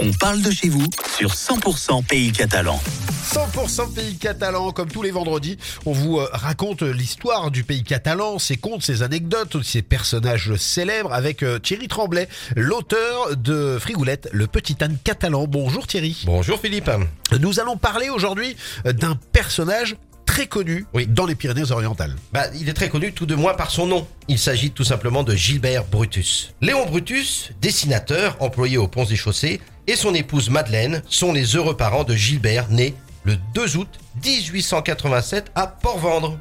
On parle de chez vous sur 100% Pays Catalan. 100% pays catalan, comme tous les vendredis, on vous euh, raconte l'histoire du pays catalan, ses contes, ses anecdotes, ses personnages célèbres avec euh, Thierry Tremblay, l'auteur de Frigoulette, le petit âne catalan. Bonjour Thierry. Bonjour Philippe. Nous allons parler aujourd'hui euh, d'un personnage très connu Oui. dans les Pyrénées-Orientales. Bah, il est très connu tout de moins par son nom. Il s'agit tout simplement de Gilbert Brutus. Léon Brutus, dessinateur, employé aux ponts et chaussées, et son épouse Madeleine sont les heureux parents de Gilbert, né le 2 août 1887 à Port-Vendre.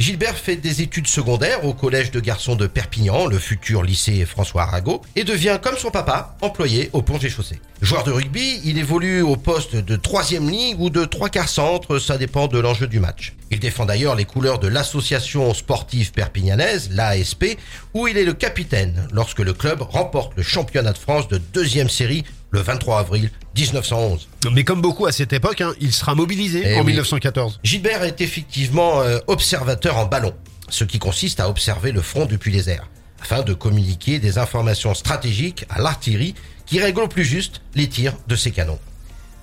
Gilbert fait des études secondaires au collège de garçons de Perpignan, le futur lycée François Arago, et devient, comme son papa, employé aux ponts et chaussées. Joueur de rugby, il évolue au poste de troisième ligne ou de trois quarts centre, ça dépend de l'enjeu du match. Il défend d'ailleurs les couleurs de l'association sportive perpignanaise, l'ASP, où il est le capitaine lorsque le club remporte le championnat de France de deuxième série le 23 avril 1911. Mais comme beaucoup à cette époque, hein, il sera mobilisé Eh en oui. 1914. Gilbert est effectivement euh, observateur en ballon, ce qui consiste à observer le front depuis les airs, afin de communiquer des informations stratégiques à l'artillerie qui règle au plus juste les tirs de ses canons.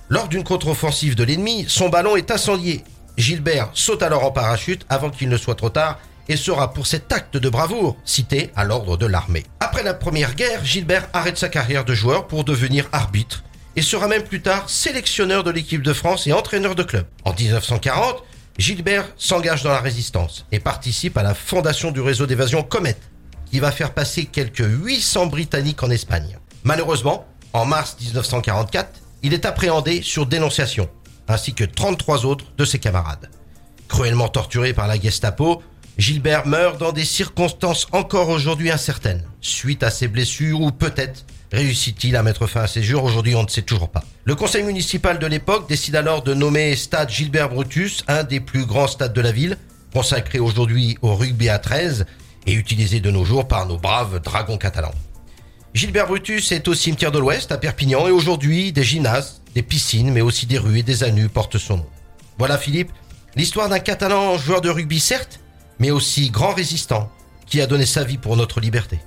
Lors d'une contre-offensive de l'ennemi, son ballon est incendié. Gilbert saute alors en parachute avant qu'il ne soit trop tard et sera pour cet acte de bravoure cité à l'ordre de l'armée. Après la première guerre, Gilbert arrête sa carrière de joueur pour devenir arbitre et sera même plus tard sélectionneur de l'équipe de France et entraîneur de club. En 1940, Gilbert s'engage dans la résistance et participe à la fondation du réseau d'évasion Comet, qui va faire passer quelques 800 Britanniques en Espagne. Malheureusement, en mars 1944, il est appréhendé sur dénonciation, ainsi que 33 autres de ses camarades. Cruellement torturé par la Gestapo, Gilbert meurt dans des circonstances encore aujourd'hui incertaines, suite à ses blessures ou peut-être réussit-il à mettre fin à ses jours, aujourd'hui on ne sait toujours pas. Le conseil municipal de l'époque décide alors de nommer Stade Gilbert Brutus, un des plus grands stades de la ville, consacré aujourd'hui au rugby à 13 et utilisé de nos jours par nos braves dragons catalans. Gilbert Brutus est au cimetière de l'Ouest à Perpignan et aujourd'hui des gymnases, des piscines mais aussi des rues et des anus portent son nom. Voilà Philippe, l'histoire d'un Catalan joueur de rugby certes, mais aussi grand résistant qui a donné sa vie pour notre liberté.